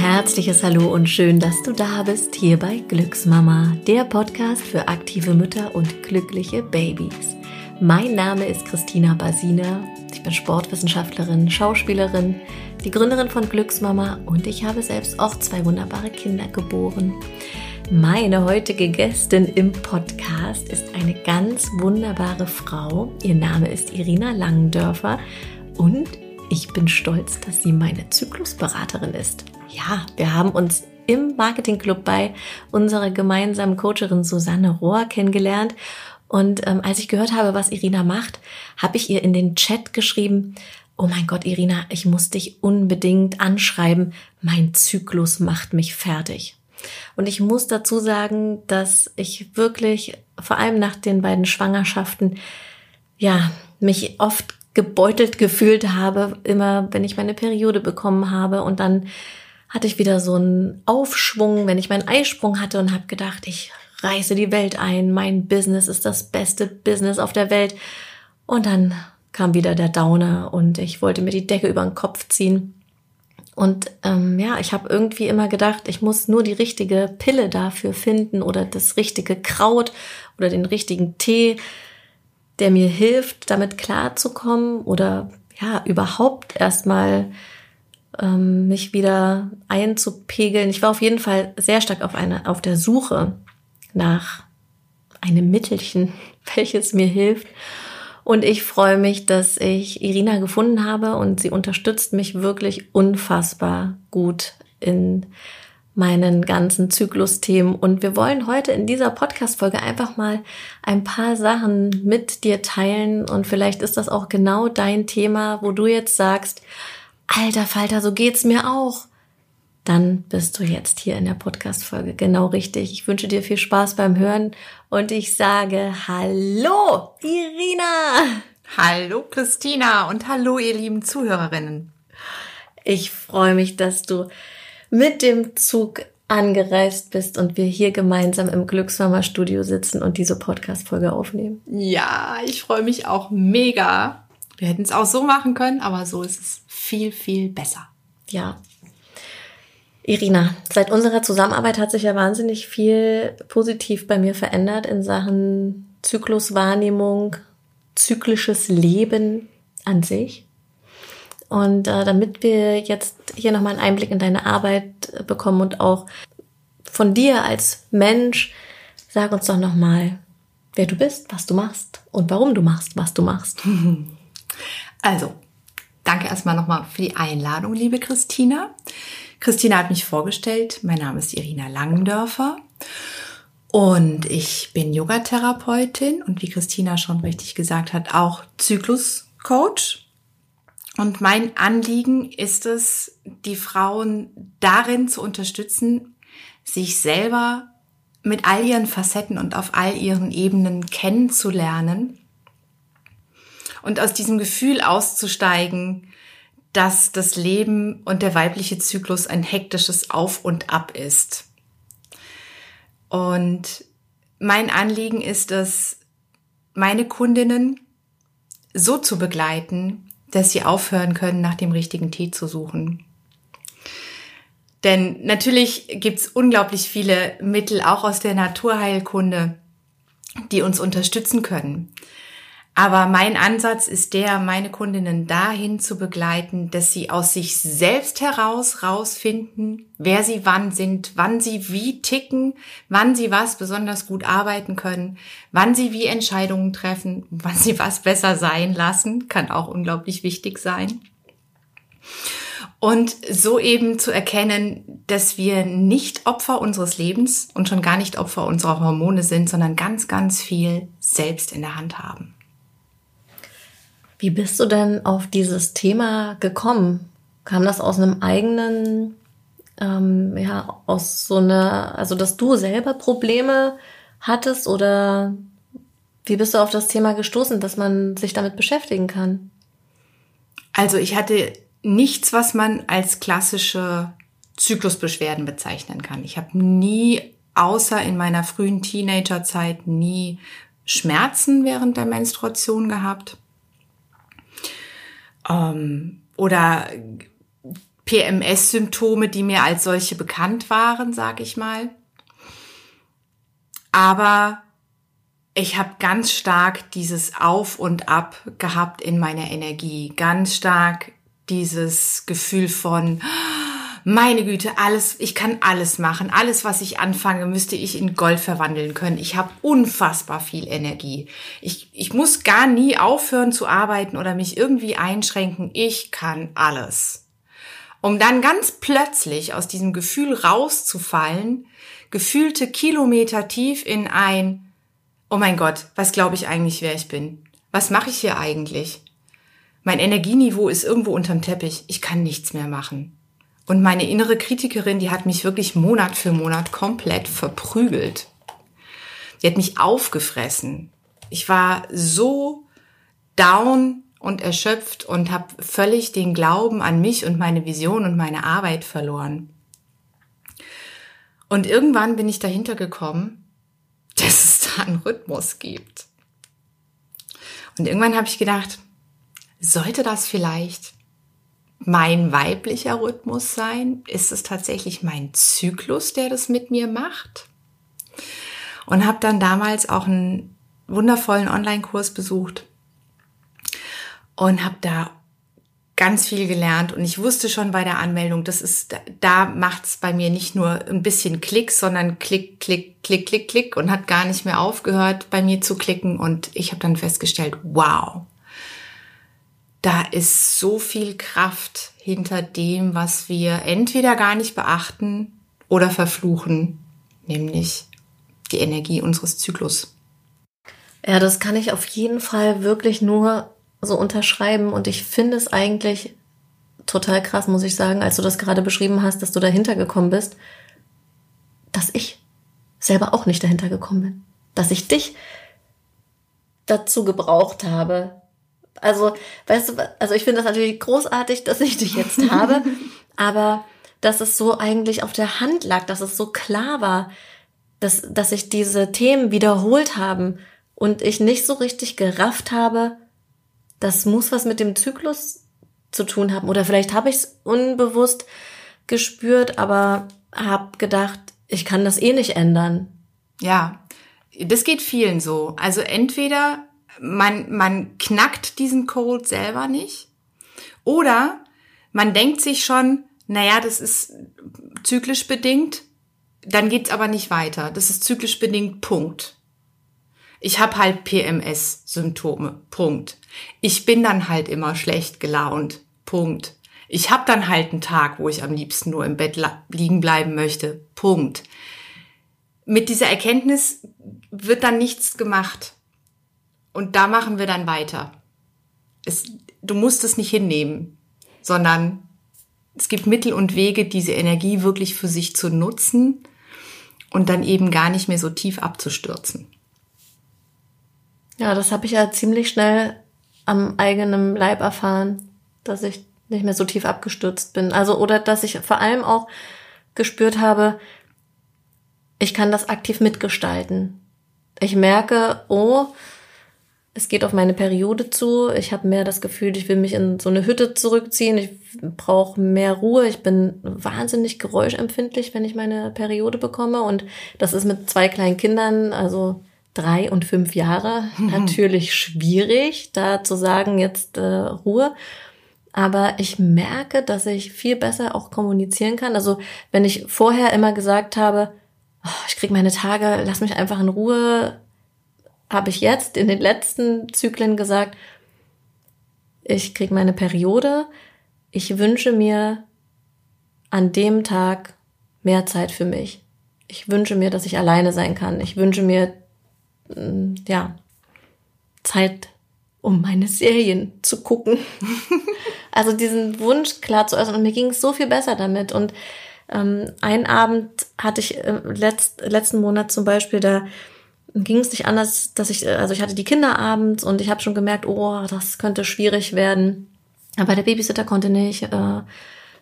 herzliches Hallo und schön, dass du da bist hier bei Glücksmama, der Podcast für aktive Mütter und glückliche Babys. Mein Name ist Christina Basina. Ich bin Sportwissenschaftlerin, Schauspielerin, die Gründerin von Glücksmama und ich habe selbst auch zwei wunderbare Kinder geboren. Meine heutige Gästin im Podcast ist eine ganz wunderbare Frau. Ihr Name ist Irina Langendörfer und ich bin stolz, dass sie meine Zyklusberaterin ist. Ja, wir haben uns im Marketingclub bei unserer gemeinsamen Coacherin Susanne Rohr kennengelernt. Und ähm, als ich gehört habe, was Irina macht, habe ich ihr in den Chat geschrieben, oh mein Gott, Irina, ich muss dich unbedingt anschreiben. Mein Zyklus macht mich fertig. Und ich muss dazu sagen, dass ich wirklich, vor allem nach den beiden Schwangerschaften, ja, mich oft gebeutelt gefühlt habe, immer wenn ich meine Periode bekommen habe und dann hatte ich wieder so einen Aufschwung, wenn ich meinen Eisprung hatte und habe gedacht, ich reiße die Welt ein, mein Business ist das beste Business auf der Welt. Und dann kam wieder der Downer und ich wollte mir die Decke über den Kopf ziehen. Und ähm, ja, ich habe irgendwie immer gedacht, ich muss nur die richtige Pille dafür finden oder das richtige Kraut oder den richtigen Tee der mir hilft, damit klarzukommen oder ja, überhaupt erstmal ähm, mich wieder einzupegeln. Ich war auf jeden Fall sehr stark auf, eine, auf der Suche nach einem Mittelchen, welches mir hilft. Und ich freue mich, dass ich Irina gefunden habe und sie unterstützt mich wirklich unfassbar gut in meinen ganzen Zyklusthemen. Und wir wollen heute in dieser Podcast-Folge einfach mal ein paar Sachen mit dir teilen. Und vielleicht ist das auch genau dein Thema, wo du jetzt sagst, alter Falter, so geht's mir auch. Dann bist du jetzt hier in der Podcast-Folge genau richtig. Ich wünsche dir viel Spaß beim Hören und ich sage Hallo, Irina! Hallo, Christina und hallo, ihr lieben Zuhörerinnen. Ich freue mich, dass du mit dem Zug angereist bist und wir hier gemeinsam im Glücksmama Studio sitzen und diese Podcast Folge aufnehmen. Ja, ich freue mich auch mega. Wir hätten es auch so machen können, aber so ist es viel viel besser. Ja. Irina, seit unserer Zusammenarbeit hat sich ja wahnsinnig viel positiv bei mir verändert in Sachen Zykluswahrnehmung, zyklisches Leben an sich. Und äh, damit wir jetzt hier nochmal einen Einblick in deine Arbeit bekommen und auch von dir als Mensch, sag uns doch nochmal, wer du bist, was du machst und warum du machst, was du machst. Also, danke erstmal nochmal für die Einladung, liebe Christina. Christina hat mich vorgestellt. Mein Name ist Irina Langendörfer. Und ich bin Yogatherapeutin und wie Christina schon richtig gesagt hat, auch Zykluscoach. Und mein Anliegen ist es, die Frauen darin zu unterstützen, sich selber mit all ihren Facetten und auf all ihren Ebenen kennenzulernen und aus diesem Gefühl auszusteigen, dass das Leben und der weibliche Zyklus ein hektisches Auf und Ab ist. Und mein Anliegen ist es, meine Kundinnen so zu begleiten, dass sie aufhören können, nach dem richtigen Tee zu suchen. Denn natürlich gibt's unglaublich viele Mittel, auch aus der Naturheilkunde, die uns unterstützen können. Aber mein Ansatz ist der, meine Kundinnen dahin zu begleiten, dass sie aus sich selbst heraus rausfinden, wer sie wann sind, wann sie wie ticken, wann sie was besonders gut arbeiten können, wann sie wie Entscheidungen treffen, wann sie was besser sein lassen, kann auch unglaublich wichtig sein. Und so eben zu erkennen, dass wir nicht Opfer unseres Lebens und schon gar nicht Opfer unserer Hormone sind, sondern ganz, ganz viel selbst in der Hand haben. Wie bist du denn auf dieses Thema gekommen? Kam das aus einem eigenen, ähm, ja, aus so einer, also dass du selber Probleme hattest oder wie bist du auf das Thema gestoßen, dass man sich damit beschäftigen kann? Also ich hatte nichts, was man als klassische Zyklusbeschwerden bezeichnen kann. Ich habe nie, außer in meiner frühen Teenagerzeit, nie Schmerzen während der Menstruation gehabt ähm, oder PMS-Symptome, die mir als solche bekannt waren, sag ich mal. Aber ich habe ganz stark dieses Auf und Ab gehabt in meiner Energie, ganz stark dieses Gefühl von meine Güte, alles, ich kann alles machen. Alles, was ich anfange, müsste ich in Gold verwandeln können. Ich habe unfassbar viel Energie. Ich, ich muss gar nie aufhören zu arbeiten oder mich irgendwie einschränken. Ich kann alles. Um dann ganz plötzlich aus diesem Gefühl rauszufallen, gefühlte Kilometer tief in ein, oh mein Gott, was glaube ich eigentlich, wer ich bin? Was mache ich hier eigentlich? Mein Energieniveau ist irgendwo unterm Teppich. Ich kann nichts mehr machen. Und meine innere Kritikerin, die hat mich wirklich Monat für Monat komplett verprügelt. Die hat mich aufgefressen. Ich war so down und erschöpft und habe völlig den Glauben an mich und meine Vision und meine Arbeit verloren. Und irgendwann bin ich dahinter gekommen, dass es da einen Rhythmus gibt. Und irgendwann habe ich gedacht, sollte das vielleicht mein weiblicher Rhythmus sein? Ist es tatsächlich mein Zyklus, der das mit mir macht? Und habe dann damals auch einen wundervollen Online-Kurs besucht und habe da ganz viel gelernt und ich wusste schon bei der Anmeldung, das ist da macht's bei mir nicht nur ein bisschen Klick, sondern Klick, Klick, Klick, Klick, Klick und hat gar nicht mehr aufgehört bei mir zu klicken und ich habe dann festgestellt, wow, da ist so viel Kraft hinter dem, was wir entweder gar nicht beachten oder verfluchen, nämlich die Energie unseres Zyklus. Ja, das kann ich auf jeden Fall wirklich nur so unterschreiben und ich finde es eigentlich total krass, muss ich sagen, als du das gerade beschrieben hast, dass du dahinter gekommen bist, dass ich selber auch nicht dahinter gekommen bin, dass ich dich dazu gebraucht habe, also, weißt du, also ich finde das natürlich großartig, dass ich dich jetzt habe, aber dass es so eigentlich auf der Hand lag, dass es so klar war, dass, dass sich diese Themen wiederholt haben und ich nicht so richtig gerafft habe, das muss was mit dem Zyklus zu tun haben. Oder vielleicht habe ich es unbewusst gespürt, aber habe gedacht, ich kann das eh nicht ändern. Ja, das geht vielen so. Also entweder man, man knackt diesen Code selber nicht. Oder man denkt sich schon, naja, das ist zyklisch bedingt, dann geht's aber nicht weiter. Das ist zyklisch bedingt, Punkt. Ich habe halt PMS-Symptome, Punkt. Ich bin dann halt immer schlecht gelaunt, Punkt. Ich habe dann halt einen Tag, wo ich am liebsten nur im Bett liegen bleiben möchte, Punkt. Mit dieser Erkenntnis wird dann nichts gemacht. Und da machen wir dann weiter. Es, du musst es nicht hinnehmen, sondern es gibt Mittel und Wege, diese Energie wirklich für sich zu nutzen und dann eben gar nicht mehr so tief abzustürzen. Ja, das habe ich ja ziemlich schnell am eigenen Leib erfahren, dass ich nicht mehr so tief abgestürzt bin. Also, oder dass ich vor allem auch gespürt habe, ich kann das aktiv mitgestalten. Ich merke, oh, es geht auf meine Periode zu. Ich habe mehr das Gefühl, ich will mich in so eine Hütte zurückziehen. Ich brauche mehr Ruhe. Ich bin wahnsinnig geräuschempfindlich, wenn ich meine Periode bekomme. Und das ist mit zwei kleinen Kindern, also drei und fünf Jahre, natürlich schwierig, da zu sagen, jetzt äh, Ruhe. Aber ich merke, dass ich viel besser auch kommunizieren kann. Also wenn ich vorher immer gesagt habe, oh, ich krieg meine Tage, lass mich einfach in Ruhe, habe ich jetzt in den letzten Zyklen gesagt, ich kriege meine Periode, ich wünsche mir an dem Tag mehr Zeit für mich. Ich wünsche mir, dass ich alleine sein kann. Ich wünsche mir, mm, ja, Zeit, um meine Serien zu gucken. also diesen Wunsch klar zu äußern. Und mir ging es so viel besser damit. Und ähm, ein Abend hatte ich äh, letzt, letzten Monat zum Beispiel, da ging es nicht anders, dass ich, also ich hatte die Kinder abends und ich habe schon gemerkt, oh, das könnte schwierig werden. Aber der Babysitter konnte nicht. Äh,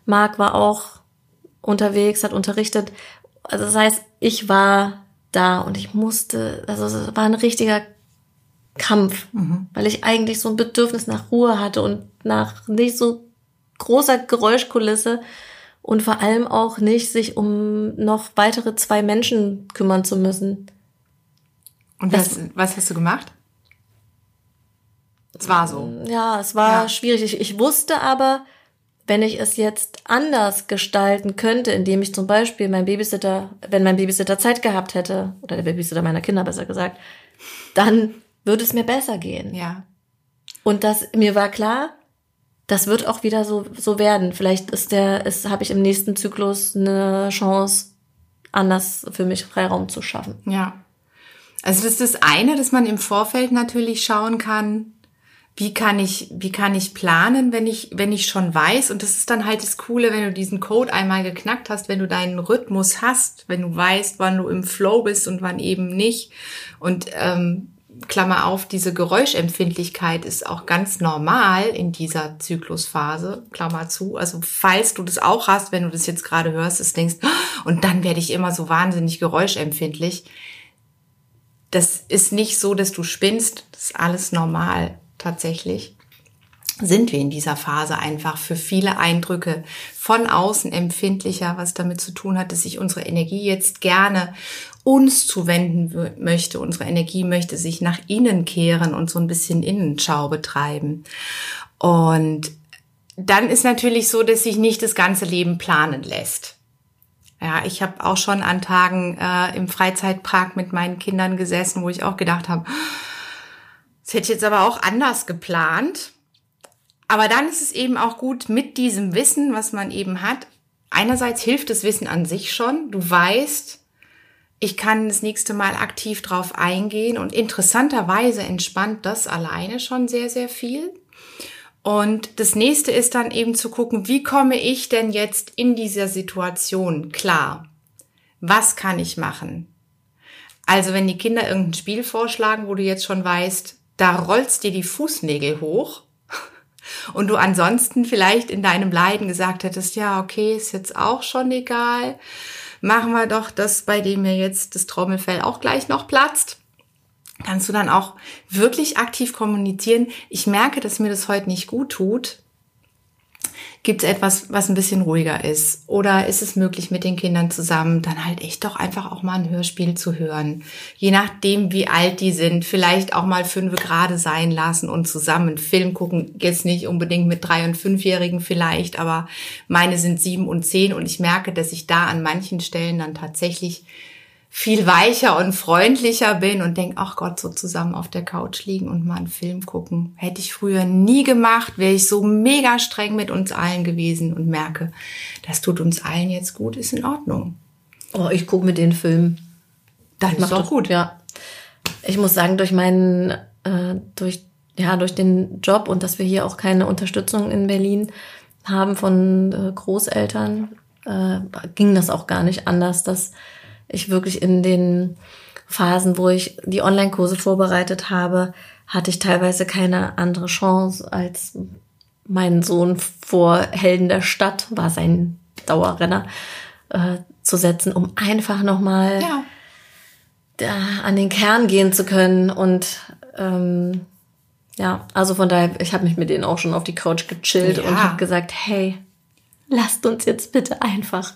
Marc war auch unterwegs, hat unterrichtet. Also das heißt, ich war da und ich musste, also es war ein richtiger Kampf, mhm. weil ich eigentlich so ein Bedürfnis nach Ruhe hatte und nach nicht so großer Geräuschkulisse und vor allem auch nicht sich um noch weitere zwei Menschen kümmern zu müssen. Und was, was hast du gemacht? Es war so. Ja, es war ja. schwierig. Ich, ich wusste aber, wenn ich es jetzt anders gestalten könnte, indem ich zum Beispiel mein Babysitter, wenn mein Babysitter Zeit gehabt hätte, oder der Babysitter meiner Kinder besser gesagt, dann würde es mir besser gehen. Ja. Und das, mir war klar, das wird auch wieder so, so werden. Vielleicht ist der, ist, habe ich im nächsten Zyklus eine Chance, anders für mich Freiraum zu schaffen. Ja. Also das ist das eine, dass man im Vorfeld natürlich schauen kann, wie kann ich, wie kann ich planen, wenn ich, wenn ich schon weiß. Und das ist dann halt das Coole, wenn du diesen Code einmal geknackt hast, wenn du deinen Rhythmus hast, wenn du weißt, wann du im Flow bist und wann eben nicht. Und ähm, Klammer auf, diese Geräuschempfindlichkeit ist auch ganz normal in dieser Zyklusphase, Klammer zu. Also falls du das auch hast, wenn du das jetzt gerade hörst, ist denkst, und dann werde ich immer so wahnsinnig geräuschempfindlich. Das ist nicht so, dass du spinnst, das ist alles normal tatsächlich sind wir in dieser Phase einfach für viele Eindrücke von außen empfindlicher, was damit zu tun hat, dass sich unsere Energie jetzt gerne uns zuwenden möchte. Unsere Energie möchte sich nach innen kehren und so ein bisschen Innenschau betreiben. Und dann ist natürlich so, dass sich nicht das ganze Leben planen lässt. Ja, ich habe auch schon an Tagen äh, im Freizeitpark mit meinen Kindern gesessen, wo ich auch gedacht habe, das hätte ich jetzt aber auch anders geplant. Aber dann ist es eben auch gut mit diesem Wissen, was man eben hat. Einerseits hilft das Wissen an sich schon. Du weißt, ich kann das nächste Mal aktiv drauf eingehen und interessanterweise entspannt das alleine schon sehr, sehr viel. Und das nächste ist dann eben zu gucken, wie komme ich denn jetzt in dieser Situation klar? Was kann ich machen? Also wenn die Kinder irgendein Spiel vorschlagen, wo du jetzt schon weißt, da rollst dir die Fußnägel hoch und du ansonsten vielleicht in deinem Leiden gesagt hättest, ja, okay, ist jetzt auch schon egal, machen wir doch das, bei dem mir jetzt das Trommelfell auch gleich noch platzt. Kannst du dann auch wirklich aktiv kommunizieren. Ich merke, dass mir das heute nicht gut tut. Gibt es etwas, was ein bisschen ruhiger ist? Oder ist es möglich, mit den Kindern zusammen dann halt echt doch einfach auch mal ein Hörspiel zu hören? Je nachdem, wie alt die sind, vielleicht auch mal fünf gerade sein lassen und zusammen einen Film gucken. Jetzt nicht unbedingt mit drei- und fünfjährigen vielleicht, aber meine sind sieben und zehn und ich merke, dass ich da an manchen Stellen dann tatsächlich viel weicher und freundlicher bin und denk, ach Gott, so zusammen auf der Couch liegen und mal einen Film gucken. Hätte ich früher nie gemacht, wäre ich so mega streng mit uns allen gewesen und merke, das tut uns allen jetzt gut, ist in Ordnung. Oh, ich gucke mit den Film. Dann ist doch gut. Ja. Ich muss sagen, durch meinen, äh, durch, ja, durch den Job und dass wir hier auch keine Unterstützung in Berlin haben von äh, Großeltern, äh, ging das auch gar nicht anders, dass ich wirklich in den Phasen, wo ich die Online-Kurse vorbereitet habe, hatte ich teilweise keine andere Chance, als meinen Sohn vor Helden der Stadt, war sein Dauerrenner, äh, zu setzen, um einfach nochmal ja. Da an den Kern gehen zu können. Und ähm, ja, also von daher, ich habe mich mit denen auch schon auf die Couch gechillt ja. und habe gesagt, hey, lasst uns jetzt bitte einfach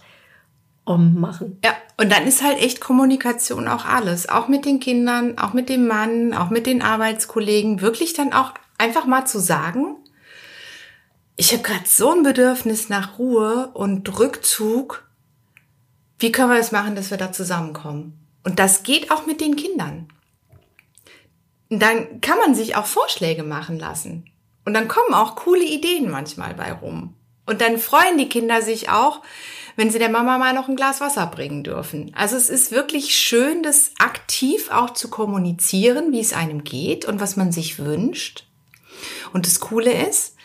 ummachen. Ja, und dann ist halt echt Kommunikation auch alles. Auch mit den Kindern, auch mit dem Mann, auch mit den Arbeitskollegen. Wirklich dann auch einfach mal zu sagen, ich habe gerade so ein Bedürfnis nach Ruhe und Rückzug. Wie können wir das machen, dass wir da zusammenkommen? Und das geht auch mit den Kindern. Dann kann man sich auch Vorschläge machen lassen. Und dann kommen auch coole Ideen manchmal bei rum. Und dann freuen die Kinder sich auch, wenn sie der Mama mal noch ein Glas Wasser bringen dürfen. Also es ist wirklich schön, das aktiv auch zu kommunizieren, wie es einem geht und was man sich wünscht. Und das Coole ist,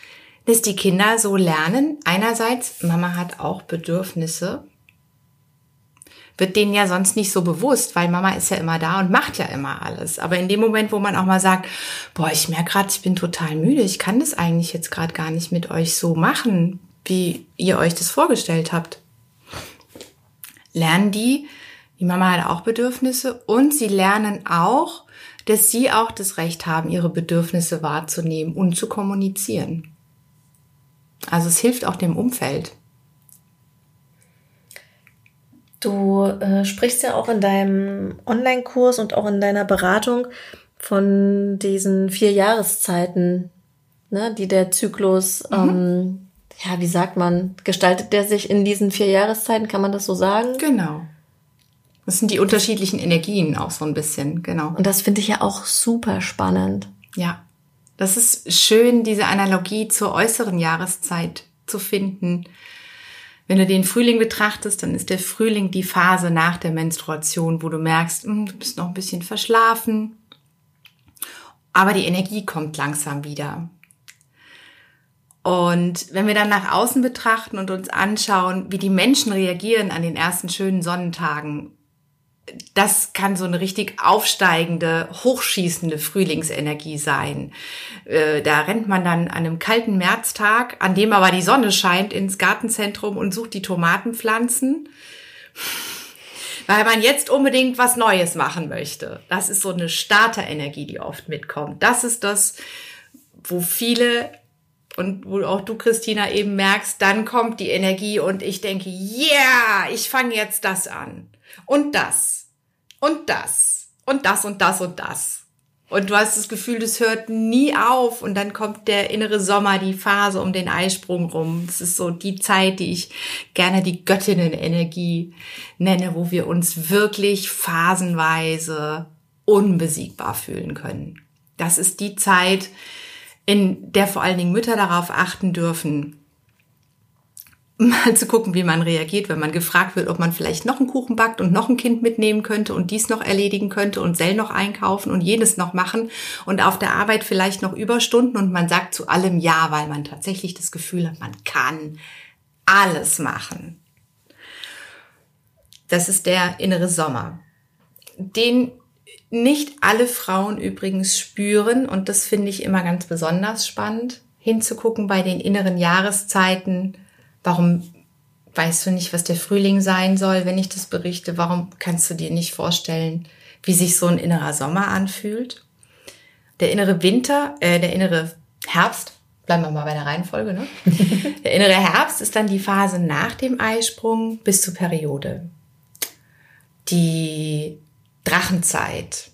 dass die Kinder so lernen, einerseits, Mama hat auch Bedürfnisse, wird denen ja sonst nicht so bewusst, weil Mama ist ja immer da und macht ja immer alles. Aber in dem Moment, wo man auch mal sagt, boah, ich merke gerade, ich bin total müde, ich kann das eigentlich jetzt gerade gar nicht mit euch so machen, wie ihr euch das vorgestellt habt, lernen die, die Mama hat auch Bedürfnisse und sie lernen auch, dass sie auch das Recht haben, ihre Bedürfnisse wahrzunehmen und zu kommunizieren. Also es hilft auch dem Umfeld. Du äh, sprichst ja auch in deinem Online-Kurs und auch in deiner Beratung von diesen vier Jahreszeiten, ne, die der Zyklus, mhm. ähm, ja, wie sagt man, gestaltet der sich in diesen vier Jahreszeiten, kann man das so sagen? Genau. Das sind die unterschiedlichen Energien auch so ein bisschen, genau. Und das finde ich ja auch super spannend. Ja. Das ist schön, diese Analogie zur äußeren Jahreszeit zu finden. Wenn du den Frühling betrachtest, dann ist der Frühling die Phase nach der Menstruation, wo du merkst, hm, du bist noch ein bisschen verschlafen, aber die Energie kommt langsam wieder. Und wenn wir dann nach außen betrachten und uns anschauen, wie die Menschen reagieren an den ersten schönen Sonnentagen, das kann so eine richtig aufsteigende, hochschießende Frühlingsenergie sein. Äh, da rennt man dann an einem kalten Märztag, an dem aber die Sonne scheint, ins Gartenzentrum und sucht die Tomatenpflanzen, weil man jetzt unbedingt was Neues machen möchte. Das ist so eine Starterenergie, die oft mitkommt. Das ist das, wo viele und wo auch du, Christina, eben merkst, dann kommt die Energie und ich denke, yeah, ich fange jetzt das an und das und das und das und das und das. Und du hast das Gefühl, das hört nie auf und dann kommt der innere Sommer, die Phase um den Eisprung rum. Das ist so die Zeit, die ich gerne die Göttinnenenergie nenne, wo wir uns wirklich phasenweise unbesiegbar fühlen können. Das ist die Zeit, in der vor allen Dingen Mütter darauf achten dürfen, mal zu gucken, wie man reagiert, wenn man gefragt wird, ob man vielleicht noch einen Kuchen backt und noch ein Kind mitnehmen könnte und dies noch erledigen könnte und Sell noch einkaufen und jenes noch machen und auf der Arbeit vielleicht noch Überstunden und man sagt zu allem Ja, weil man tatsächlich das Gefühl hat, man kann alles machen. Das ist der innere Sommer, den nicht alle Frauen übrigens spüren und das finde ich immer ganz besonders spannend, hinzugucken bei den inneren Jahreszeiten, Warum weißt du nicht, was der Frühling sein soll, wenn ich das berichte? Warum kannst du dir nicht vorstellen, wie sich so ein innerer Sommer anfühlt? Der innere Winter, äh, der innere Herbst, bleiben wir mal bei der Reihenfolge, ne? der innere Herbst ist dann die Phase nach dem Eisprung bis zur Periode. Die Drachenzeit,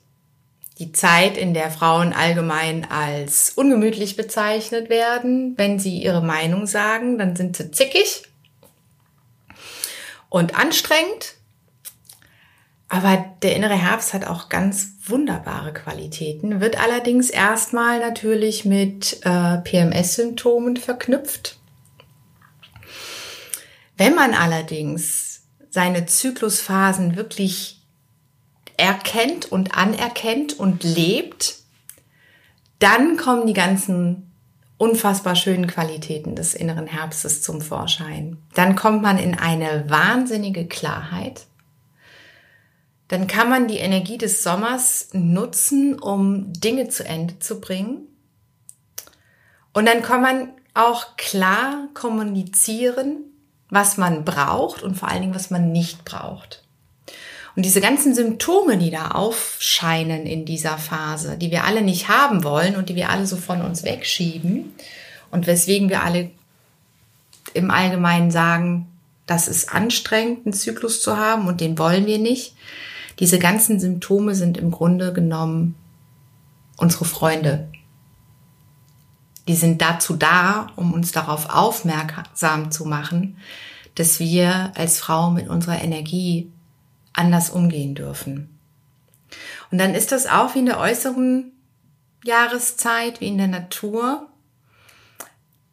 die Zeit, in der Frauen allgemein als ungemütlich bezeichnet werden. Wenn sie ihre Meinung sagen, dann sind sie zickig und anstrengend. Aber der innere Herbst hat auch ganz wunderbare Qualitäten, wird allerdings erstmal natürlich mit äh, PMS-Symptomen verknüpft. Wenn man allerdings seine Zyklusphasen wirklich erkennt und anerkennt und lebt, dann kommen die ganzen unfassbar schönen Qualitäten des inneren Herbstes zum Vorschein. Dann kommt man in eine wahnsinnige Klarheit. Dann kann man die Energie des Sommers nutzen, um Dinge zu Ende zu bringen. Und dann kann man auch klar kommunizieren, was man braucht und vor allen Dingen, was man nicht braucht. Und diese ganzen Symptome, die da aufscheinen in dieser Phase, die wir alle nicht haben wollen und die wir alle so von uns wegschieben und weswegen wir alle im Allgemeinen sagen, das ist anstrengend, einen Zyklus zu haben und den wollen wir nicht. Diese ganzen Symptome sind im Grunde genommen unsere Freunde. Die sind dazu da, um uns darauf aufmerksam zu machen, dass wir als Frau mit unserer Energie anders umgehen dürfen. Und dann ist das auch wie in der äußeren Jahreszeit, wie in der Natur.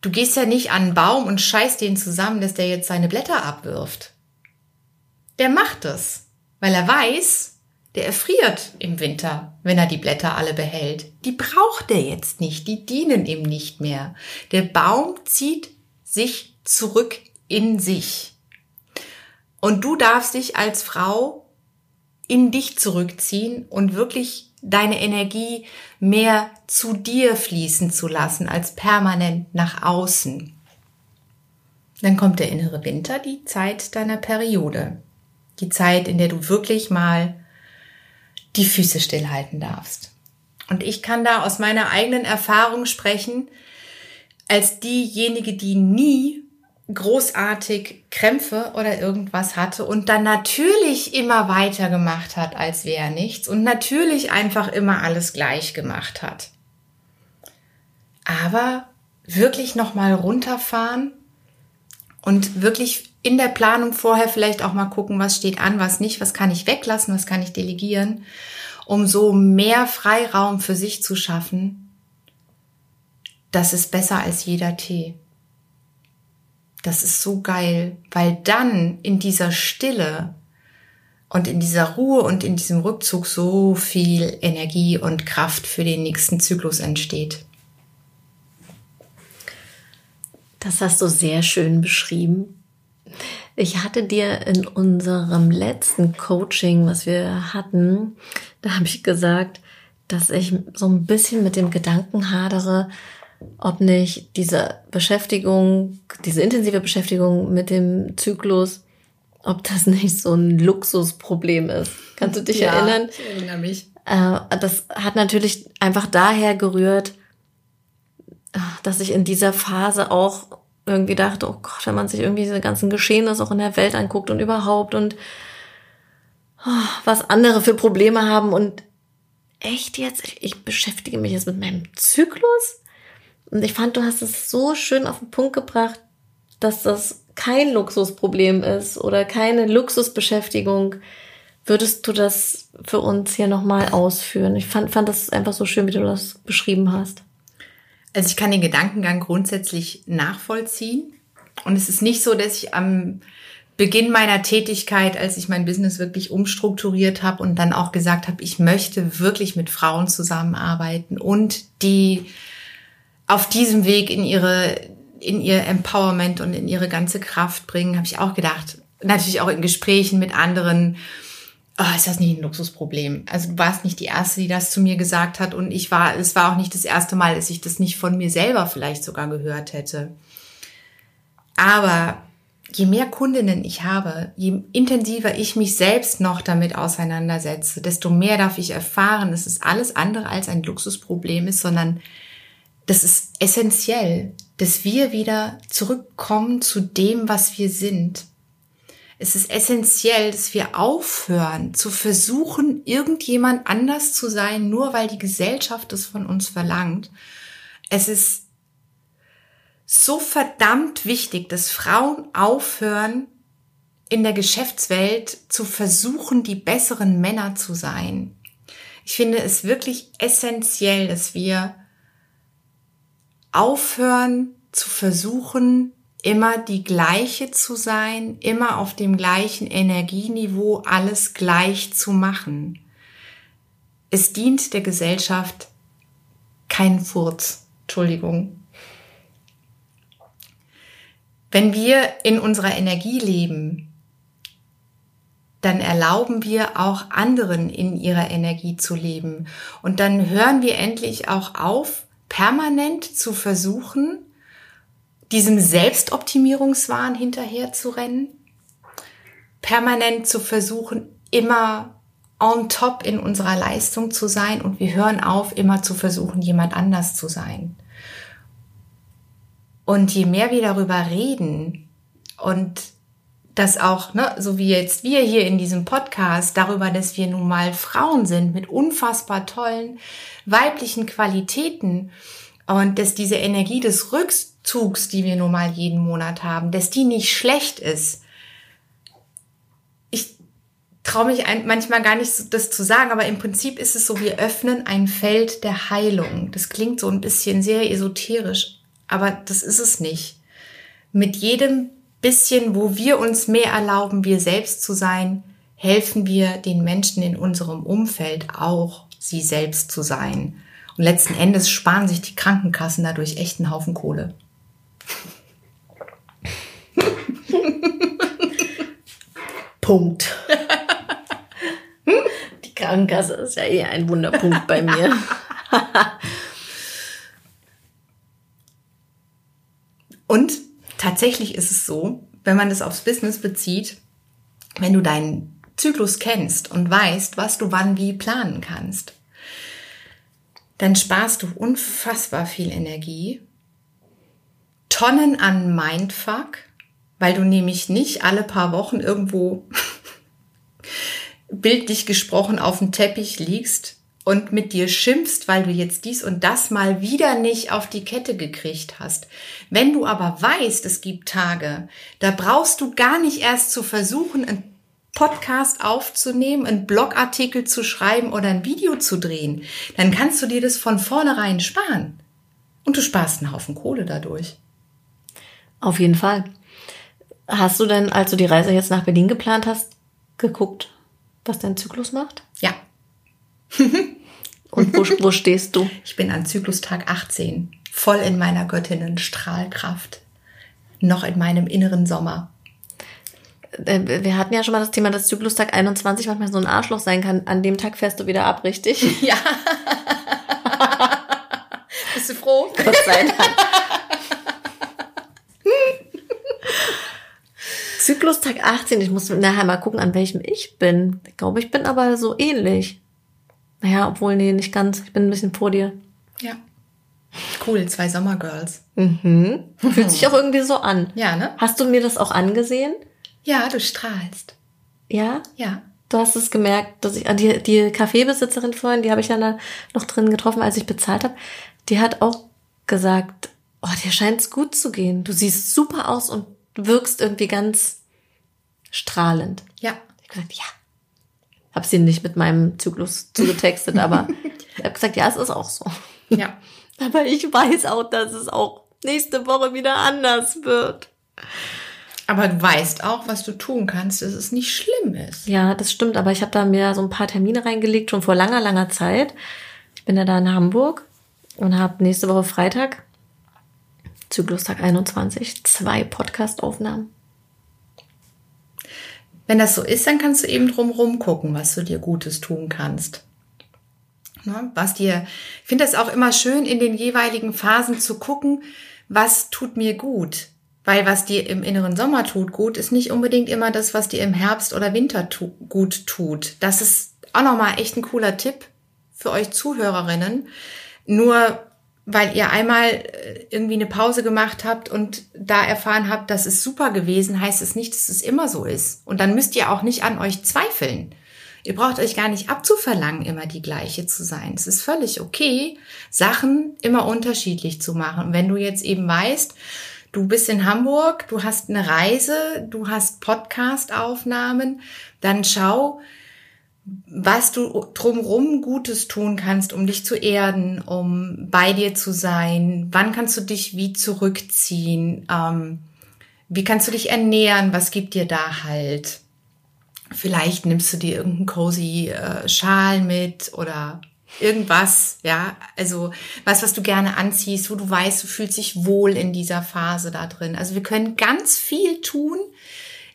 Du gehst ja nicht an einen Baum und scheißt den zusammen, dass der jetzt seine Blätter abwirft. Der macht es, weil er weiß, der erfriert im Winter, wenn er die Blätter alle behält. Die braucht er jetzt nicht, die dienen ihm nicht mehr. Der Baum zieht sich zurück in sich. Und du darfst dich als Frau in dich zurückziehen und wirklich deine Energie mehr zu dir fließen zu lassen als permanent nach außen. Dann kommt der innere Winter, die Zeit deiner Periode. Die Zeit, in der du wirklich mal die Füße stillhalten darfst. Und ich kann da aus meiner eigenen Erfahrung sprechen. als diejenige, die nie großartig Krämpfe oder irgendwas hatte und dann natürlich immer weitergemacht hat, als wäre nichts und natürlich einfach immer alles gleich gemacht hat. Aber wirklich nochmal runterfahren und wirklich in der Planung vorher vielleicht auch mal gucken, was steht an, was nicht, was kann ich weglassen, was kann ich delegieren, um so mehr Freiraum für sich zu schaffen. Das ist besser als jeder Tee. Das ist so geil, weil dann in dieser Stille und in dieser Ruhe und in diesem Rückzug so viel Energie und Kraft für den nächsten Zyklus entsteht. Das hast du sehr schön beschrieben. Ich hatte dir in unserem letzten Coaching, was wir hatten, da habe ich gesagt, dass ich so ein bisschen mit dem Gedanken hadere, ob nicht diese Beschäftigung, diese intensive Beschäftigung mit dem Zyklus, ob das nicht so ein Luxusproblem ist. Kannst du dich ja, erinnern? Ich erinnere mich. Äh, das hat natürlich einfach daher gerührt, dass ich in dieser Phase auch irgendwie dachte, oh Gott, wenn man sich irgendwie diese ganzen Geschehnisse auch in der Welt anguckt und überhaupt und oh, was andere für Probleme haben und echt jetzt, ich beschäftige mich jetzt mit meinem Zyklus und ich fand, du hast es so schön auf den Punkt gebracht, dass das kein Luxusproblem ist oder keine Luxusbeschäftigung. Würdest du das für uns hier nochmal ausführen? Ich fand, fand das einfach so schön, wie du das beschrieben hast. Also ich kann den Gedankengang grundsätzlich nachvollziehen. Und es ist nicht so, dass ich am Beginn meiner Tätigkeit, als ich mein Business wirklich umstrukturiert habe und dann auch gesagt habe, ich möchte wirklich mit Frauen zusammenarbeiten und die auf diesem Weg in ihre, in ihr Empowerment und in ihre ganze Kraft bringen, habe ich auch gedacht. Natürlich auch in Gesprächen mit anderen, oh, ist das nicht ein Luxusproblem? Also du warst nicht die Erste, die das zu mir gesagt hat und ich war, es war auch nicht das erste Mal, dass ich das nicht von mir selber vielleicht sogar gehört hätte. Aber je mehr Kundinnen ich habe, je intensiver ich mich selbst noch damit auseinandersetze, desto mehr darf ich erfahren, dass es alles andere als ein Luxusproblem ist, sondern das ist essentiell, dass wir wieder zurückkommen zu dem, was wir sind. Es ist essentiell, dass wir aufhören zu versuchen, irgendjemand anders zu sein, nur weil die Gesellschaft es von uns verlangt. Es ist so verdammt wichtig, dass Frauen aufhören, in der Geschäftswelt zu versuchen, die besseren Männer zu sein. Ich finde es wirklich essentiell, dass wir aufhören zu versuchen, immer die gleiche zu sein, immer auf dem gleichen Energieniveau alles gleich zu machen. Es dient der Gesellschaft kein Furz. Entschuldigung. Wenn wir in unserer Energie leben, dann erlauben wir auch anderen in ihrer Energie zu leben. Und dann hören wir endlich auch auf, permanent zu versuchen, diesem Selbstoptimierungswahn hinterher zu rennen, permanent zu versuchen, immer on top in unserer Leistung zu sein und wir hören auf, immer zu versuchen, jemand anders zu sein. Und je mehr wir darüber reden und das auch, ne, so wie jetzt wir hier in diesem Podcast, darüber, dass wir nun mal Frauen sind mit unfassbar tollen weiblichen Qualitäten und dass diese Energie des Rückzugs, die wir nun mal jeden Monat haben, dass die nicht schlecht ist. Ich traue mich manchmal gar nicht, das zu sagen, aber im Prinzip ist es so, wir öffnen ein Feld der Heilung. Das klingt so ein bisschen sehr esoterisch, aber das ist es nicht. Mit jedem bisschen, wo wir uns mehr erlauben, wir selbst zu sein, helfen wir den Menschen in unserem Umfeld auch, sie selbst zu sein. Und letzten Endes sparen sich die Krankenkassen dadurch echt einen Haufen Kohle. Punkt. Die Krankenkasse ist ja eh ein Wunderpunkt bei mir. Und tatsächlich ist es so, wenn man das aufs Business bezieht, wenn du deinen Zyklus kennst und weißt, was du wann wie planen kannst, dann sparst du unfassbar viel Energie Tonnen an Mindfuck, weil du nämlich nicht alle paar Wochen irgendwo bildlich gesprochen auf dem Teppich liegst und mit dir schimpfst, weil du jetzt dies und das mal wieder nicht auf die Kette gekriegt hast. Wenn du aber weißt, es gibt Tage, da brauchst du gar nicht erst zu versuchen, einen Podcast aufzunehmen, einen Blogartikel zu schreiben oder ein Video zu drehen, dann kannst du dir das von vornherein sparen. Und du sparst einen Haufen Kohle dadurch. Auf jeden Fall. Hast du denn, als du die Reise jetzt nach Berlin geplant hast, geguckt, was dein Zyklus macht? Ja. Wo, wo stehst du? Ich bin an Zyklustag 18, voll in meiner Göttinnen Strahlkraft, noch in meinem inneren Sommer. Äh, Wir hatten ja schon mal das Thema, dass Zyklustag 21 manchmal so ein Arschloch sein kann. An dem Tag fährst du wieder ab, richtig? Ja. Bist du froh? Gott sei Dank. Zyklustag 18, ich muss nachher mal gucken, an welchem ich bin. Ich glaube, ich bin aber so ähnlich. Naja, obwohl, nee, nicht ganz. Ich bin ein bisschen vor dir. Ja. Cool, zwei Sommergirls. Mhm. Fühlt sich auch irgendwie so an. Ja, ne? Hast du mir das auch angesehen? Ja, du strahlst. Ja? Ja. Du hast es gemerkt, dass ich, ah, die, die Kaffeebesitzerin vorhin, die habe ich ja noch drin getroffen, als ich bezahlt habe, die hat auch gesagt, oh, dir scheint's gut zu gehen. Du siehst super aus und wirkst irgendwie ganz strahlend. Ja. Ich habe gesagt, ja. Hab sie nicht mit meinem Zyklus zugetextet, aber ich habe gesagt, ja, es ist auch so. Ja. Aber ich weiß auch, dass es auch nächste Woche wieder anders wird. Aber du weißt auch, was du tun kannst, dass es nicht schlimm ist. Ja, das stimmt, aber ich habe da mir so ein paar Termine reingelegt, schon vor langer, langer Zeit. Ich bin ja da in Hamburg und habe nächste Woche Freitag, Zyklustag 21, zwei Podcast-Aufnahmen. Wenn das so ist, dann kannst du eben drumherum gucken, was du dir Gutes tun kannst. Ne? Was dir, ich finde das auch immer schön, in den jeweiligen Phasen zu gucken, was tut mir gut. Weil was dir im inneren Sommer tut gut, ist nicht unbedingt immer das, was dir im Herbst oder Winter tu gut tut. Das ist auch nochmal echt ein cooler Tipp für euch Zuhörerinnen. Nur weil ihr einmal äh, irgendwie eine Pause gemacht habt und da erfahren habt, das ist super gewesen, heißt es nicht, dass es immer so ist. Und dann müsst ihr auch nicht an euch zweifeln. Ihr braucht euch gar nicht abzuverlangen, immer die gleiche zu sein. Es ist völlig okay, Sachen immer unterschiedlich zu machen. Wenn du jetzt eben weißt, du bist in Hamburg, du hast eine Reise, du hast Podcast-Aufnahmen, dann schau, was du drumrum Gutes tun kannst, um dich zu erden, um bei dir zu sein. Wann kannst du dich wie zurückziehen? Ähm, wie kannst du dich ernähren? Was gibt dir da halt? Vielleicht nimmst du dir irgendeinen cozy äh, Schal mit oder irgendwas, ja, also was, was du gerne anziehst, wo du weißt, du fühlst dich wohl in dieser Phase da drin. Also wir können ganz viel tun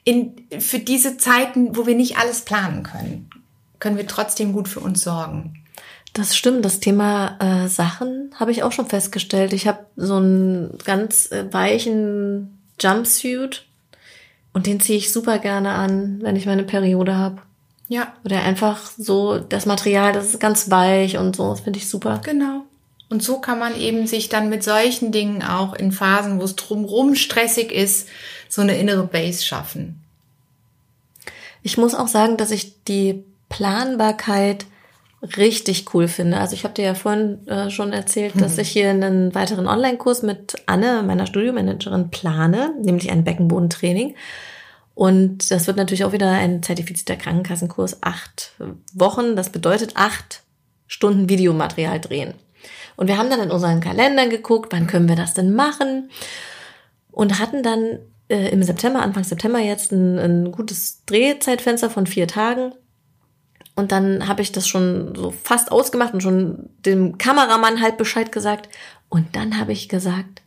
in, für diese Zeiten, wo wir nicht alles planen können können wir trotzdem gut für uns sorgen. Das stimmt. Das Thema äh, Sachen habe ich auch schon festgestellt. Ich habe so einen ganz äh, weichen Jumpsuit und den ziehe ich super gerne an, wenn ich meine Periode habe. Ja. Oder einfach so das Material, das ist ganz weich und so. Das finde ich super. Genau. Und so kann man eben sich dann mit solchen Dingen auch in Phasen, wo es drumrum stressig ist, so eine innere Base schaffen. Ich muss auch sagen, dass ich die Planbarkeit richtig cool finde. Also ich habe dir ja vorhin äh, schon erzählt, mhm. dass ich hier einen weiteren Online-Kurs mit Anne, meiner Studiomanagerin, plane, nämlich ein Beckenbodentraining. Und das wird natürlich auch wieder ein zertifizierter Krankenkassenkurs, acht Wochen. Das bedeutet acht Stunden Videomaterial drehen. Und wir haben dann in unseren Kalendern geguckt, wann können wir das denn machen? Und hatten dann äh, im September, Anfang September jetzt ein, ein gutes Drehzeitfenster von vier Tagen und dann habe ich das schon so fast ausgemacht und schon dem Kameramann halt Bescheid gesagt. Und dann habe ich gesagt,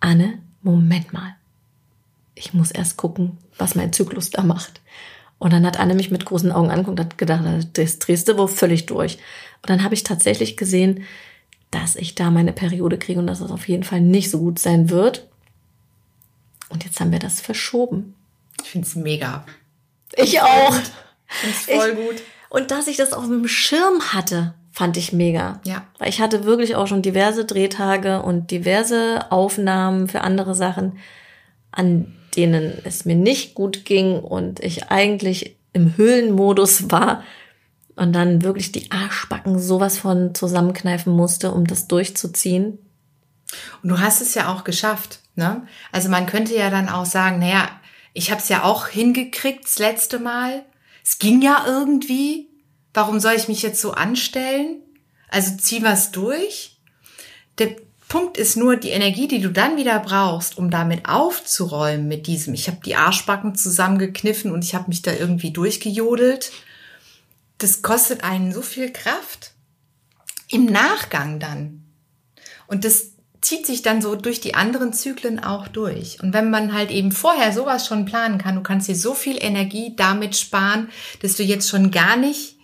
Anne, Moment mal. Ich muss erst gucken, was mein Zyklus da macht. Und dann hat Anne mich mit großen Augen angeguckt und hat gedacht, das drehst du wohl völlig durch. Und dann habe ich tatsächlich gesehen, dass ich da meine Periode kriege und dass das auf jeden Fall nicht so gut sein wird. Und jetzt haben wir das verschoben. Ich finde es mega. Ich auch. Ich finde es voll ich, gut. Und dass ich das auf dem Schirm hatte, fand ich mega. Ja. Weil ich hatte wirklich auch schon diverse Drehtage und diverse Aufnahmen für andere Sachen, an denen es mir nicht gut ging und ich eigentlich im Höhlenmodus war und dann wirklich die Arschbacken sowas von zusammenkneifen musste, um das durchzuziehen. Und du hast es ja auch geschafft. Ne? Also man könnte ja dann auch sagen, naja, ich habe es ja auch hingekriegt das letzte Mal. Es ging ja irgendwie. Warum soll ich mich jetzt so anstellen? Also zieh was durch. Der Punkt ist nur die Energie, die du dann wieder brauchst, um damit aufzuräumen mit diesem. Ich habe die Arschbacken zusammengekniffen und ich habe mich da irgendwie durchgejodelt. Das kostet einen so viel Kraft. Im Nachgang dann. Und das zieht sich dann so durch die anderen Zyklen auch durch. Und wenn man halt eben vorher sowas schon planen kann, du kannst dir so viel Energie damit sparen, dass du jetzt schon gar nicht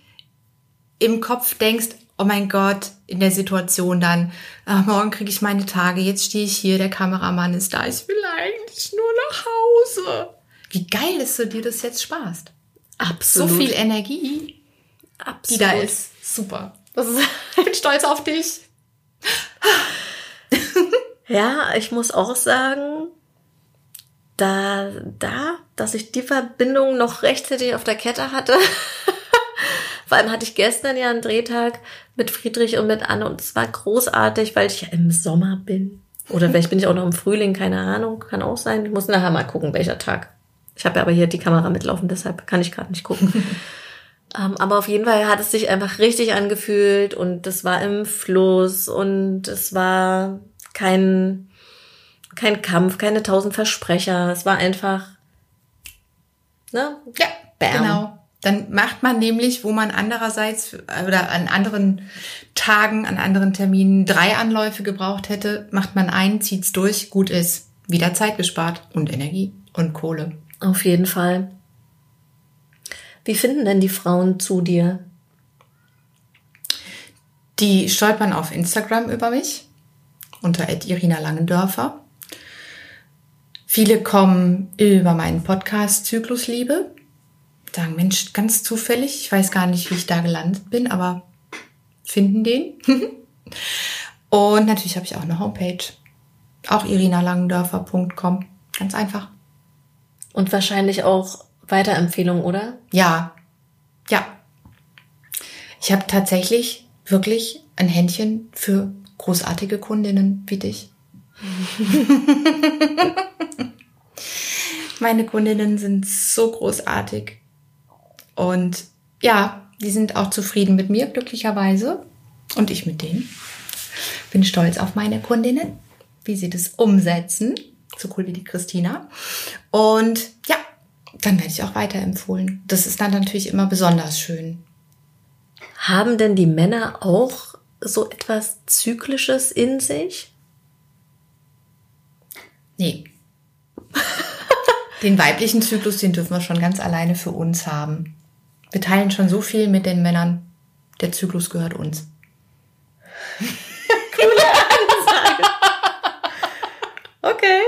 im Kopf denkst, oh mein Gott, in der Situation dann, ach, morgen kriege ich meine Tage, jetzt stehe ich hier, der Kameramann ist da, ich will eigentlich nur nach Hause. Wie geil ist du dir das jetzt sparst? Absolut. So viel Energie, Absolut. die da ist. Super. Das ist, ich bin stolz auf dich. Ja, ich muss auch sagen, da, da, dass ich die Verbindung noch rechtzeitig auf der Kette hatte. Vor allem hatte ich gestern ja einen Drehtag mit Friedrich und mit Anne und es war großartig, weil ich ja im Sommer bin. Oder vielleicht bin ich auch noch im Frühling, keine Ahnung, kann auch sein. Ich muss nachher mal gucken, welcher Tag. Ich habe ja aber hier die Kamera mitlaufen, deshalb kann ich gerade nicht gucken. ähm, aber auf jeden Fall hat es sich einfach richtig angefühlt und es war im Fluss und es war kein, kein Kampf, keine tausend Versprecher. Es war einfach, ne? Ja, Bam. genau. Dann macht man nämlich, wo man andererseits oder an anderen Tagen, an anderen Terminen drei Anläufe gebraucht hätte, macht man einen, zieht's durch, gut ist. Wieder Zeit gespart und Energie und Kohle. Auf jeden Fall. Wie finden denn die Frauen zu dir? Die stolpern auf Instagram über mich unter Irina Langendörfer. Viele kommen über meinen Podcast Zyklusliebe. Sagen, Mensch, ganz zufällig, ich weiß gar nicht, wie ich da gelandet bin, aber finden den. Und natürlich habe ich auch eine Homepage. Auch irinalangendörfer.com. Ganz einfach. Und wahrscheinlich auch Weiterempfehlungen, oder? Ja, ja. Ich habe tatsächlich wirklich ein Händchen für großartige Kundinnen wie dich. Meine Kundinnen sind so großartig. Und ja, die sind auch zufrieden mit mir, glücklicherweise. Und ich mit denen. Bin stolz auf meine Kundinnen, wie sie das umsetzen. So cool wie die Christina. Und ja, dann werde ich auch weiterempfohlen. Das ist dann natürlich immer besonders schön. Haben denn die Männer auch so etwas Zyklisches in sich? Nee. Den weiblichen Zyklus, den dürfen wir schon ganz alleine für uns haben. Wir teilen schon so viel mit den Männern. Der Zyklus gehört uns. Okay.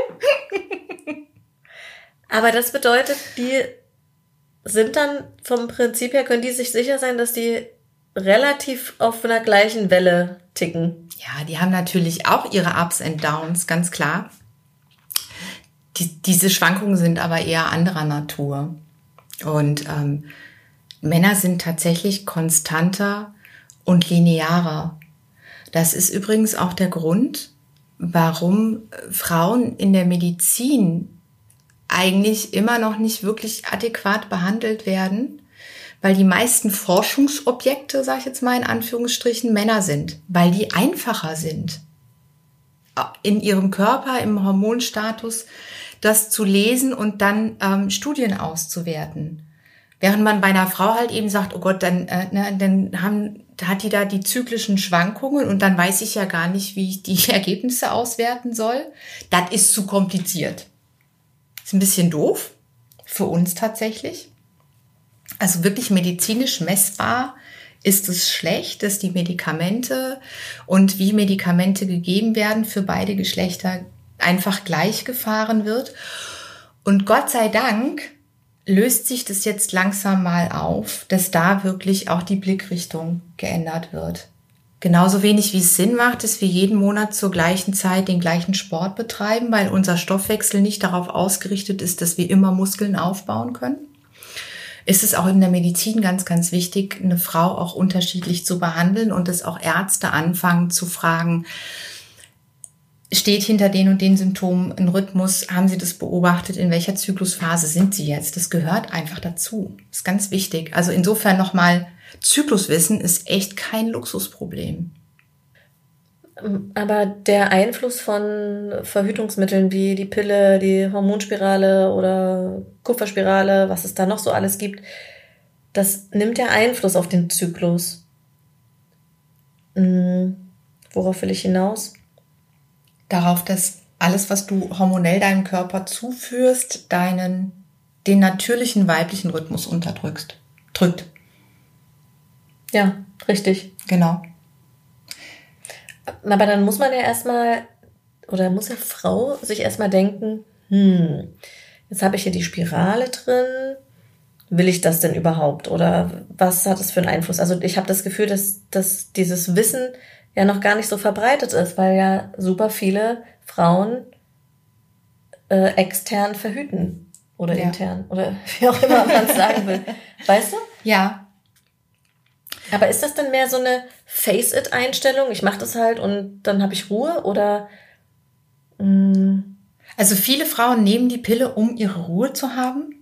Aber das bedeutet, die sind dann vom Prinzip her, können die sich sicher sein, dass die relativ auf einer gleichen Welle ticken. Ja, die haben natürlich auch ihre Ups and Downs, ganz klar. Die, diese Schwankungen sind aber eher anderer Natur. Und ähm, Männer sind tatsächlich konstanter und linearer. Das ist übrigens auch der Grund, warum Frauen in der Medizin eigentlich immer noch nicht wirklich adäquat behandelt werden, weil die meisten Forschungsobjekte, sage ich jetzt mal in Anführungsstrichen, Männer sind, weil die einfacher sind in ihrem Körper, im Hormonstatus, das zu lesen und dann ähm, Studien auszuwerten. Während man bei einer Frau halt eben sagt, oh Gott, dann, äh, ne, dann haben, hat die da die zyklischen Schwankungen und dann weiß ich ja gar nicht, wie ich die Ergebnisse auswerten soll. Das ist zu kompliziert. Ist ein bisschen doof. Für uns tatsächlich. Also wirklich medizinisch messbar ist es schlecht, dass die Medikamente und wie Medikamente gegeben werden für beide Geschlechter einfach gleich gefahren wird. Und Gott sei Dank löst sich das jetzt langsam mal auf, dass da wirklich auch die Blickrichtung geändert wird. Genauso wenig wie es Sinn macht, dass wir jeden Monat zur gleichen Zeit den gleichen Sport betreiben, weil unser Stoffwechsel nicht darauf ausgerichtet ist, dass wir immer Muskeln aufbauen können. Ist es auch in der Medizin ganz, ganz wichtig, eine Frau auch unterschiedlich zu behandeln und dass auch Ärzte anfangen zu fragen, steht hinter den und den Symptomen ein Rhythmus? Haben Sie das beobachtet? In welcher Zyklusphase sind Sie jetzt? Das gehört einfach dazu. Das ist ganz wichtig. Also insofern nochmal, Zykluswissen ist echt kein Luxusproblem. Aber der Einfluss von Verhütungsmitteln wie die Pille, die Hormonspirale oder Kupferspirale, was es da noch so alles gibt, das nimmt ja Einfluss auf den Zyklus. Hm, worauf will ich hinaus? darauf, dass alles, was du hormonell deinem Körper zuführst, deinen, den natürlichen weiblichen Rhythmus unterdrückst, drückt. Ja, richtig. Genau. Aber dann muss man ja erstmal, oder muss ja Frau sich erstmal denken, hm, jetzt habe ich hier die Spirale drin, will ich das denn überhaupt? Oder was hat es für einen Einfluss? Also ich habe das Gefühl, dass, dass dieses Wissen ja noch gar nicht so verbreitet ist, weil ja super viele Frauen äh, extern verhüten oder ja. intern oder wie auch immer man es sagen will. Weißt du? Ja. Aber ist das denn mehr so eine Face-it-Einstellung? Ich mache das halt und dann habe ich Ruhe oder? Mh? Mm? Also viele Frauen nehmen die Pille, um ihre Ruhe zu haben.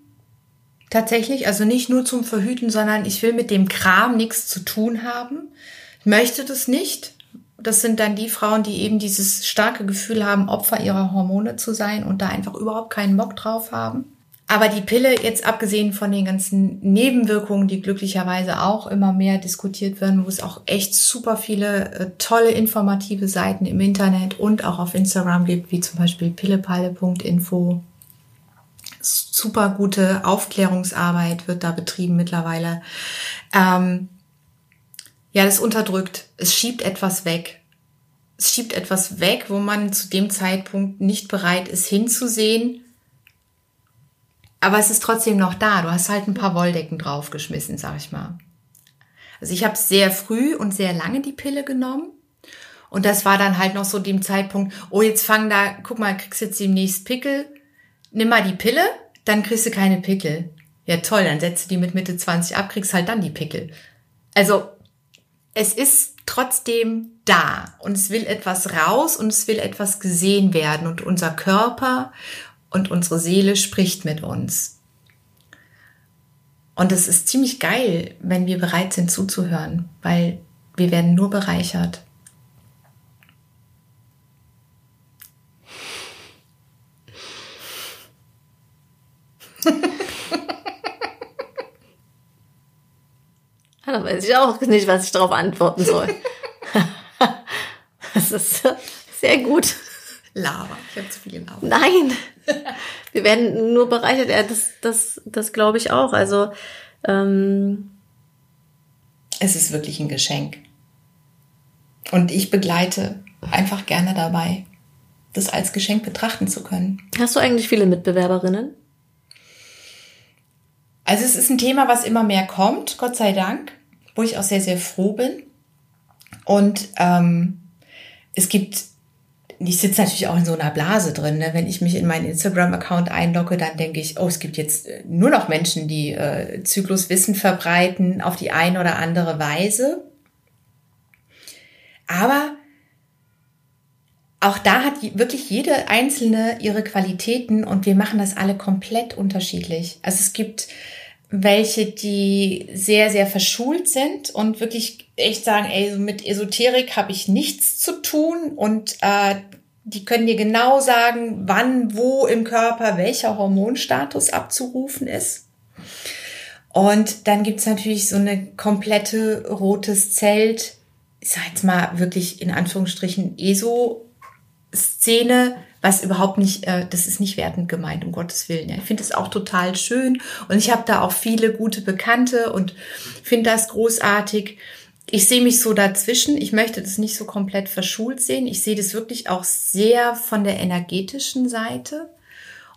Tatsächlich, also nicht nur zum Verhüten, sondern ich will mit dem Kram nichts zu tun haben. Ich möchte das nicht. Das sind dann die Frauen, die eben dieses starke Gefühl haben, Opfer ihrer Hormone zu sein und da einfach überhaupt keinen Bock drauf haben. Aber die Pille, jetzt abgesehen von den ganzen Nebenwirkungen, die glücklicherweise auch immer mehr diskutiert werden, wo es auch echt super viele äh, tolle informative Seiten im Internet und auch auf Instagram gibt, wie zum Beispiel pillepalle.info. Super gute Aufklärungsarbeit wird da betrieben mittlerweile. Ähm, ja, das unterdrückt. Es schiebt etwas weg. Es schiebt etwas weg, wo man zu dem Zeitpunkt nicht bereit ist hinzusehen. Aber es ist trotzdem noch da. Du hast halt ein paar Wolldecken draufgeschmissen, sag ich mal. Also ich habe sehr früh und sehr lange die Pille genommen. Und das war dann halt noch so dem Zeitpunkt, oh, jetzt fang da, guck mal, kriegst jetzt demnächst Pickel. Nimm mal die Pille, dann kriegst du keine Pickel. Ja, toll, dann setzt du die mit Mitte 20 ab, kriegst halt dann die Pickel. Also es ist trotzdem da und es will etwas raus und es will etwas gesehen werden und unser Körper und unsere Seele spricht mit uns. Und es ist ziemlich geil, wenn wir bereit sind zuzuhören, weil wir werden nur bereichert. Da weiß ich auch nicht, was ich darauf antworten soll. das ist sehr gut. Lava. Ich habe zu viel Lava. Nein. Wir werden nur bereichert. Ja, das, das, das glaube ich auch. Also ähm es ist wirklich ein Geschenk. Und ich begleite einfach gerne dabei, das als Geschenk betrachten zu können. Hast du eigentlich viele Mitbewerberinnen? Also es ist ein Thema, was immer mehr kommt, Gott sei Dank wo ich auch sehr, sehr froh bin. Und ähm, es gibt, ich sitze natürlich auch in so einer Blase drin. Ne? Wenn ich mich in meinen Instagram-Account einlogge, dann denke ich, oh, es gibt jetzt äh, nur noch Menschen, die äh, Zykluswissen verbreiten auf die eine oder andere Weise. Aber auch da hat wirklich jede einzelne ihre Qualitäten und wir machen das alle komplett unterschiedlich. Also es gibt welche, die sehr, sehr verschult sind und wirklich echt sagen, ey, mit Esoterik habe ich nichts zu tun und äh, die können dir genau sagen, wann, wo im Körper welcher Hormonstatus abzurufen ist. Und dann gibt's natürlich so eine komplette rotes Zelt, ich sag jetzt mal wirklich in Anführungsstrichen ESO-Szene, was überhaupt nicht, äh, das ist nicht wertend gemeint, um Gottes Willen. Ja. Ich finde es auch total schön und ich habe da auch viele gute Bekannte und finde das großartig. Ich sehe mich so dazwischen. Ich möchte das nicht so komplett verschult sehen. Ich sehe das wirklich auch sehr von der energetischen Seite.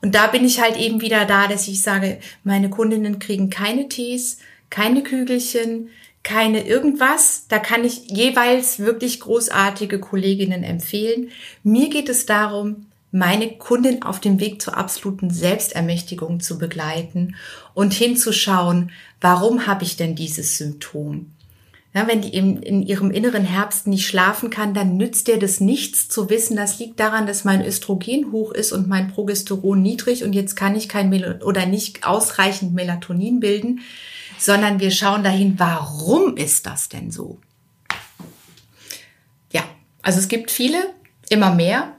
Und da bin ich halt eben wieder da, dass ich sage, meine Kundinnen kriegen keine Tees, keine Kügelchen, keine irgendwas. Da kann ich jeweils wirklich großartige Kolleginnen empfehlen. Mir geht es darum, meine Kundin auf dem Weg zur absoluten Selbstermächtigung zu begleiten und hinzuschauen, warum habe ich denn dieses Symptom? Ja, wenn die in, in ihrem inneren Herbst nicht schlafen kann, dann nützt dir das nichts zu wissen, das liegt daran, dass mein Östrogen hoch ist und mein Progesteron niedrig und jetzt kann ich kein Mel oder nicht ausreichend Melatonin bilden, sondern wir schauen dahin, warum ist das denn so? Ja, also es gibt viele, immer mehr,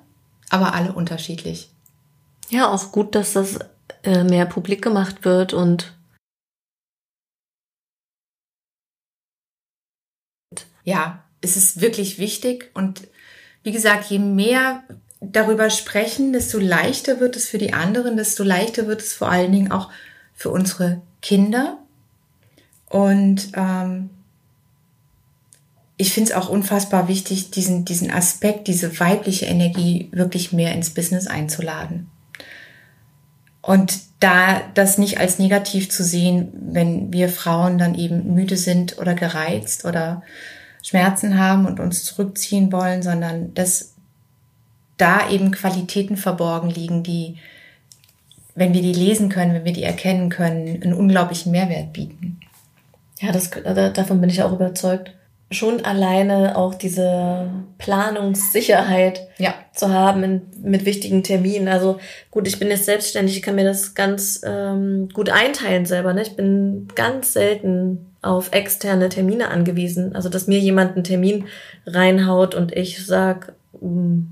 aber alle unterschiedlich. Ja, auch gut, dass das äh, mehr publik gemacht wird und ja, es ist wirklich wichtig und wie gesagt, je mehr darüber sprechen, desto leichter wird es für die anderen, desto leichter wird es vor allen Dingen auch für unsere Kinder. Und ähm, ich finde es auch unfassbar wichtig, diesen, diesen Aspekt, diese weibliche Energie wirklich mehr ins Business einzuladen. Und da das nicht als negativ zu sehen, wenn wir Frauen dann eben müde sind oder gereizt oder Schmerzen haben und uns zurückziehen wollen, sondern dass da eben Qualitäten verborgen liegen, die, wenn wir die lesen können, wenn wir die erkennen können, einen unglaublichen Mehrwert bieten. Ja, das, davon bin ich auch überzeugt. Schon alleine auch diese Planungssicherheit ja. zu haben mit wichtigen Terminen. Also gut, ich bin jetzt selbstständig, ich kann mir das ganz ähm, gut einteilen selber. Ne? Ich bin ganz selten auf externe Termine angewiesen. Also, dass mir jemand einen Termin reinhaut und ich sag, hm,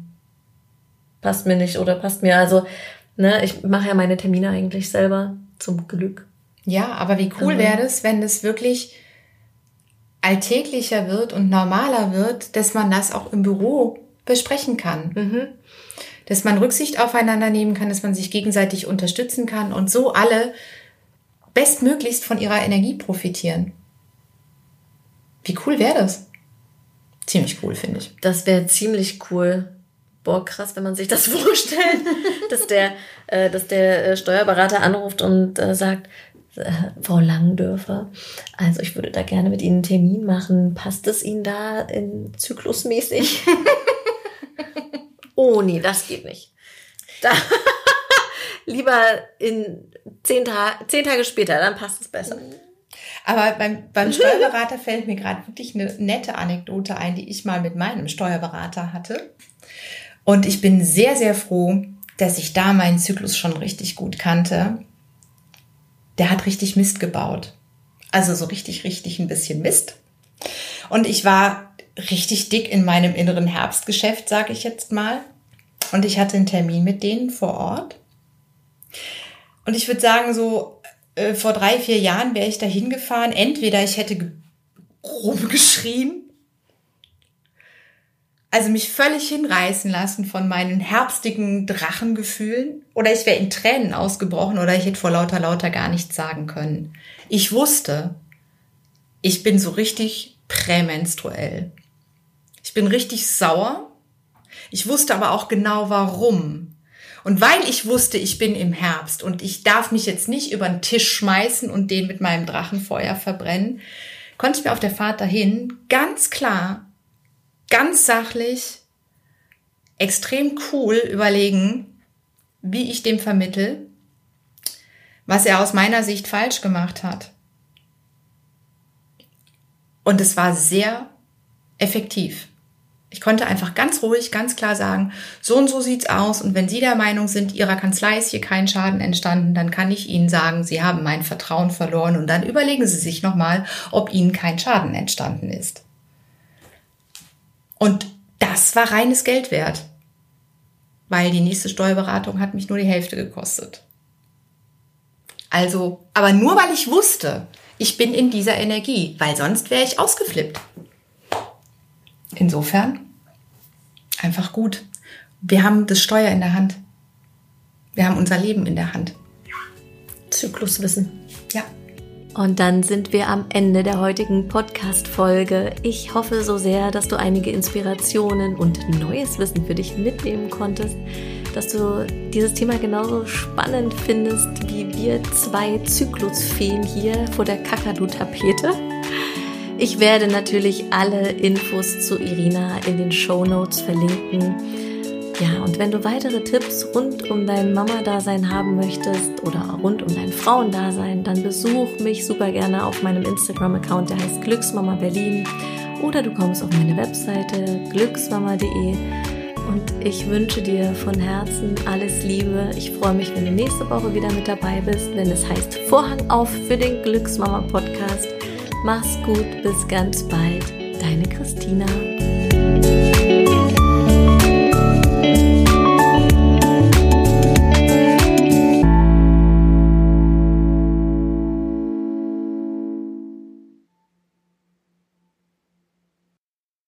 passt mir nicht oder passt mir. Also, ne, ich mache ja meine Termine eigentlich selber zum Glück. Ja, aber wie cool wäre es, wenn es wirklich alltäglicher wird und normaler wird, dass man das auch im Büro besprechen kann. Mhm. Dass man Rücksicht aufeinander nehmen kann, dass man sich gegenseitig unterstützen kann und so alle bestmöglichst von ihrer Energie profitieren. Wie cool wäre das? Ziemlich cool, finde ich. Das wäre ziemlich cool. Boah, krass, wenn man sich das vorstellt, dass der, äh, dass der äh, Steuerberater anruft und äh, sagt, äh, Frau Langendörfer, also ich würde da gerne mit Ihnen einen Termin machen. Passt es Ihnen da in zyklusmäßig? oh nee, das geht nicht. Da lieber in zehn, Ta zehn Tage später, dann passt es besser. Aber beim, beim Steuerberater fällt mir gerade wirklich eine nette Anekdote ein, die ich mal mit meinem Steuerberater hatte. Und ich bin sehr, sehr froh, dass ich da meinen Zyklus schon richtig gut kannte. Der hat richtig Mist gebaut. Also so richtig, richtig ein bisschen Mist. Und ich war richtig dick in meinem inneren Herbstgeschäft, sage ich jetzt mal. Und ich hatte einen Termin mit denen vor Ort. Und ich würde sagen, so äh, vor drei, vier Jahren wäre ich da hingefahren. Entweder ich hätte rumgeschrien, also mich völlig hinreißen lassen von meinen herbstigen Drachengefühlen, oder ich wäre in Tränen ausgebrochen oder ich hätte vor lauter lauter gar nichts sagen können. Ich wusste, ich bin so richtig prämenstruell. Ich bin richtig sauer. Ich wusste aber auch genau warum. Und weil ich wusste, ich bin im Herbst und ich darf mich jetzt nicht über den Tisch schmeißen und den mit meinem Drachenfeuer verbrennen, konnte ich mir auf der Fahrt dahin ganz klar, ganz sachlich, extrem cool überlegen, wie ich dem vermittel, was er aus meiner Sicht falsch gemacht hat. Und es war sehr effektiv. Ich konnte einfach ganz ruhig, ganz klar sagen, so und so sieht's aus. Und wenn Sie der Meinung sind, Ihrer Kanzlei ist hier kein Schaden entstanden, dann kann ich Ihnen sagen, Sie haben mein Vertrauen verloren. Und dann überlegen Sie sich nochmal, ob Ihnen kein Schaden entstanden ist. Und das war reines Geld wert. Weil die nächste Steuerberatung hat mich nur die Hälfte gekostet. Also, aber nur weil ich wusste, ich bin in dieser Energie, weil sonst wäre ich ausgeflippt. Insofern einfach gut. Wir haben das Steuer in der Hand. Wir haben unser Leben in der Hand. Zykluswissen. Ja. Und dann sind wir am Ende der heutigen Podcast-Folge. Ich hoffe so sehr, dass du einige Inspirationen und neues Wissen für dich mitnehmen konntest, dass du dieses Thema genauso spannend findest wie wir zwei Zyklusfeen hier vor der Kakadu-Tapete. Ich werde natürlich alle Infos zu Irina in den Show Notes verlinken. Ja, und wenn du weitere Tipps rund um dein Mama-Dasein haben möchtest oder rund um dein Frauendasein, dann besuch mich super gerne auf meinem Instagram-Account, der heißt Glücksmama Berlin. Oder du kommst auf meine Webseite glücksmama.de. Und ich wünsche dir von Herzen alles Liebe. Ich freue mich, wenn du nächste Woche wieder mit dabei bist, wenn es heißt Vorhang auf für den Glücksmama Podcast. Mach's gut, bis ganz bald. Deine Christina.